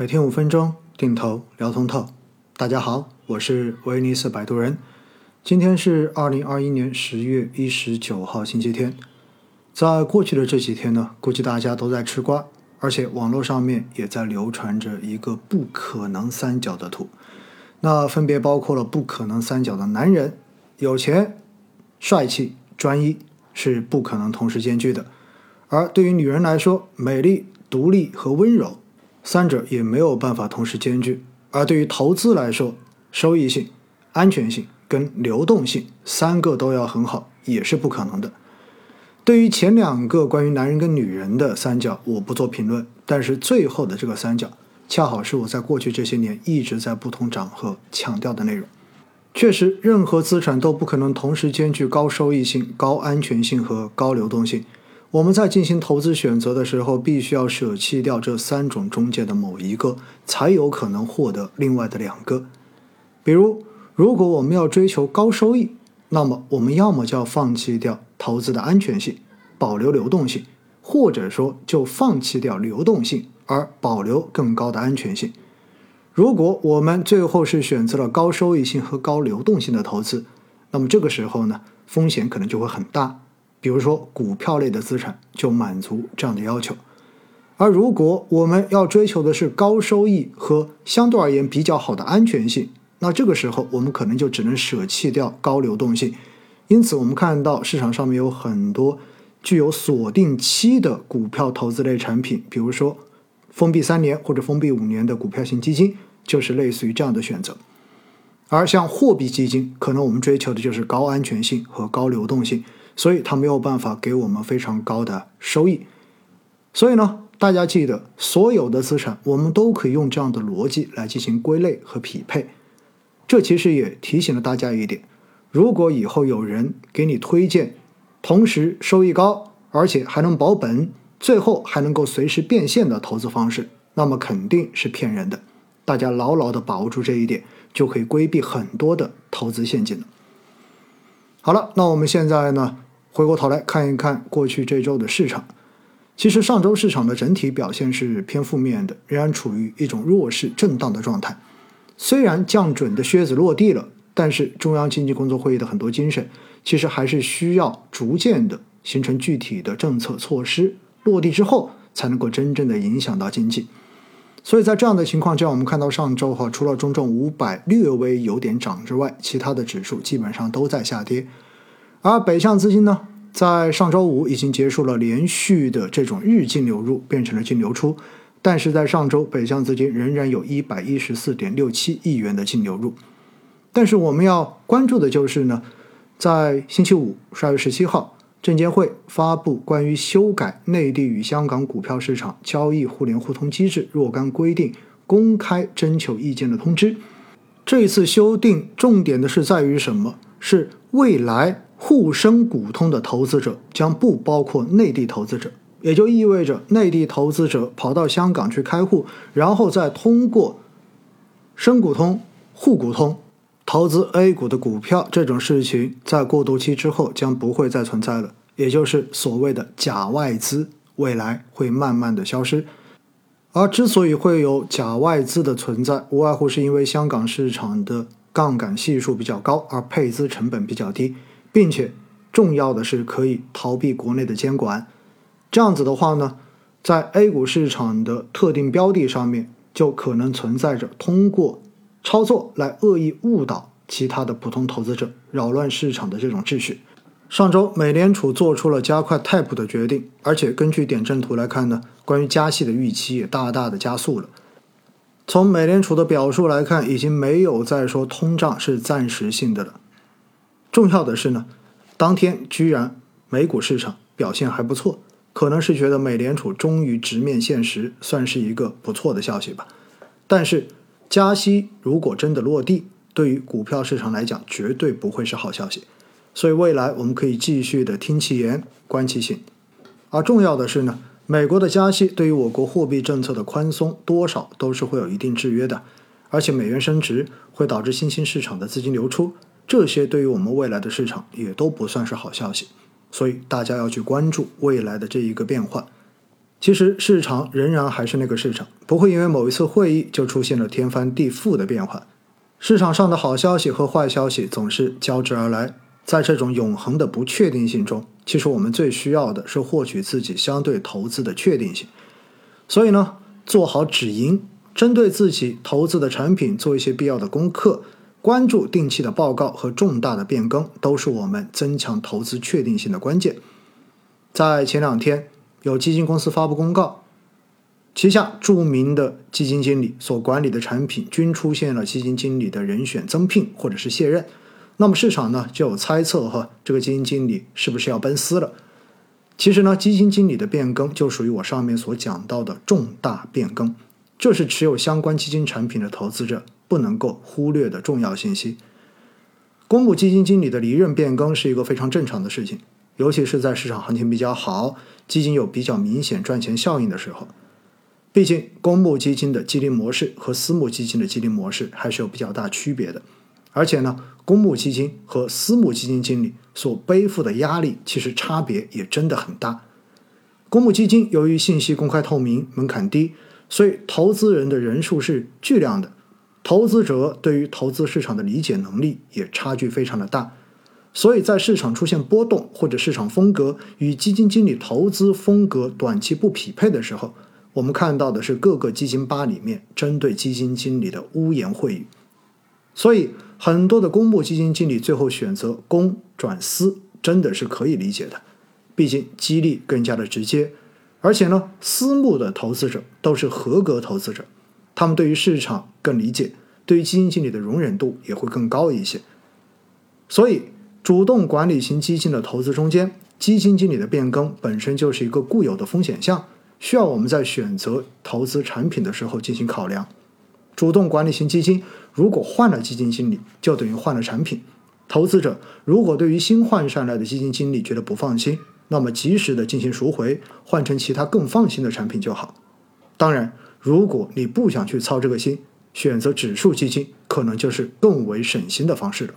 每天五分钟，定投聊通透。大家好，我是威尼斯摆渡人。今天是二零二一年十月一十九号，星期天。在过去的这几天呢，估计大家都在吃瓜，而且网络上面也在流传着一个不可能三角的图。那分别包括了不可能三角的男人：有钱、帅气、专一，是不可能同时兼具的；而对于女人来说，美丽、独立和温柔。三者也没有办法同时兼具，而对于投资来说，收益性、安全性跟流动性三个都要很好，也是不可能的。对于前两个关于男人跟女人的三角，我不做评论，但是最后的这个三角，恰好是我在过去这些年一直在不同场合强调的内容。确实，任何资产都不可能同时兼具高收益性、高安全性和高流动性。我们在进行投资选择的时候，必须要舍弃掉这三种中介的某一个，才有可能获得另外的两个。比如，如果我们要追求高收益，那么我们要么就要放弃掉投资的安全性，保留流动性，或者说就放弃掉流动性而保留更高的安全性。如果我们最后是选择了高收益性和高流动性的投资，那么这个时候呢，风险可能就会很大。比如说，股票类的资产就满足这样的要求，而如果我们要追求的是高收益和相对而言比较好的安全性，那这个时候我们可能就只能舍弃掉高流动性。因此，我们看到市场上面有很多具有锁定期的股票投资类产品，比如说封闭三年或者封闭五年的股票型基金，就是类似于这样的选择。而像货币基金，可能我们追求的就是高安全性和高流动性。所以它没有办法给我们非常高的收益，所以呢，大家记得，所有的资产我们都可以用这样的逻辑来进行归类和匹配。这其实也提醒了大家一点：如果以后有人给你推荐，同时收益高，而且还能保本，最后还能够随时变现的投资方式，那么肯定是骗人的。大家牢牢的把握住这一点，就可以规避很多的投资陷阱了。好了，那我们现在呢？回过头来看一看过去这周的市场，其实上周市场的整体表现是偏负面的，仍然处于一种弱势震荡的状态。虽然降准的靴子落地了，但是中央经济工作会议的很多精神，其实还是需要逐渐的形成具体的政策措施落地之后，才能够真正的影响到经济。所以在这样的情况下，我们看到上周哈，除了中证五百略微有点涨之外，其他的指数基本上都在下跌。而北向资金呢，在上周五已经结束了连续的这种日净流入，变成了净流出。但是在上周，北向资金仍然有一百一十四点六七亿元的净流入。但是我们要关注的就是呢，在星期五十二月十七号，证监会发布关于修改内地与香港股票市场交易互联互通机制若干规定公开征求意见的通知。这一次修订重点的是在于什么？是未来。沪深股通的投资者将不包括内地投资者，也就意味着内地投资者跑到香港去开户，然后再通过深股通、沪股通投资 A 股的股票，这种事情在过渡期之后将不会再存在了，也就是所谓的假外资，未来会慢慢的消失。而之所以会有假外资的存在，无外乎是因为香港市场的杠杆系数比较高，而配资成本比较低。并且重要的是可以逃避国内的监管，这样子的话呢，在 A 股市场的特定标的上面就可能存在着通过操作来恶意误导其他的普通投资者，扰乱市场的这种秩序。上周美联储做出了加快 Type 的决定，而且根据点阵图来看呢，关于加息的预期也大大的加速了。从美联储的表述来看，已经没有再说通胀是暂时性的了。重要的是呢，当天居然美股市场表现还不错，可能是觉得美联储终于直面现实，算是一个不错的消息吧。但是加息如果真的落地，对于股票市场来讲绝对不会是好消息。所以未来我们可以继续的听其言，观其行。而重要的是呢，美国的加息对于我国货币政策的宽松多少都是会有一定制约的，而且美元升值会导致新兴市场的资金流出。这些对于我们未来的市场也都不算是好消息，所以大家要去关注未来的这一个变化。其实市场仍然还是那个市场，不会因为某一次会议就出现了天翻地覆的变化。市场上的好消息和坏消息总是交织而来，在这种永恒的不确定性中，其实我们最需要的是获取自己相对投资的确定性。所以呢，做好止盈，针对自己投资的产品做一些必要的功课，关注定期的报告和重大的变更，都是我们增强投资确定性的关键。在前两天。有基金公司发布公告，旗下著名的基金经理所管理的产品均出现了基金经理的人选增聘或者是卸任，那么市场呢就有猜测哈，这个基金经理是不是要奔私了？其实呢，基金经理的变更就属于我上面所讲到的重大变更，这是持有相关基金产品的投资者不能够忽略的重要信息。公募基金经理的离任变更是一个非常正常的事情。尤其是在市场行情比较好、基金有比较明显赚钱效应的时候，毕竟公募基金的激励模式和私募基金的激励模式还是有比较大区别的。而且呢，公募基金和私募基金经理所背负的压力其实差别也真的很大。公募基金由于信息公开透明、门槛低，所以投资人的人数是巨量的，投资者对于投资市场的理解能力也差距非常的大。所以在市场出现波动或者市场风格与基金经理投资风格短期不匹配的时候，我们看到的是各个基金吧里面针对基金经理的污言秽语。所以很多的公募基金经理最后选择公转私，真的是可以理解的，毕竟激励更加的直接。而且呢，私募的投资者都是合格投资者，他们对于市场更理解，对于基金经理的容忍度也会更高一些。所以。主动管理型基金的投资中间，基金经理的变更本身就是一个固有的风险项，需要我们在选择投资产品的时候进行考量。主动管理型基金如果换了基金经理，就等于换了产品。投资者如果对于新换上来的基金经理觉得不放心，那么及时的进行赎回，换成其他更放心的产品就好。当然，如果你不想去操这个心，选择指数基金可能就是更为省心的方式了。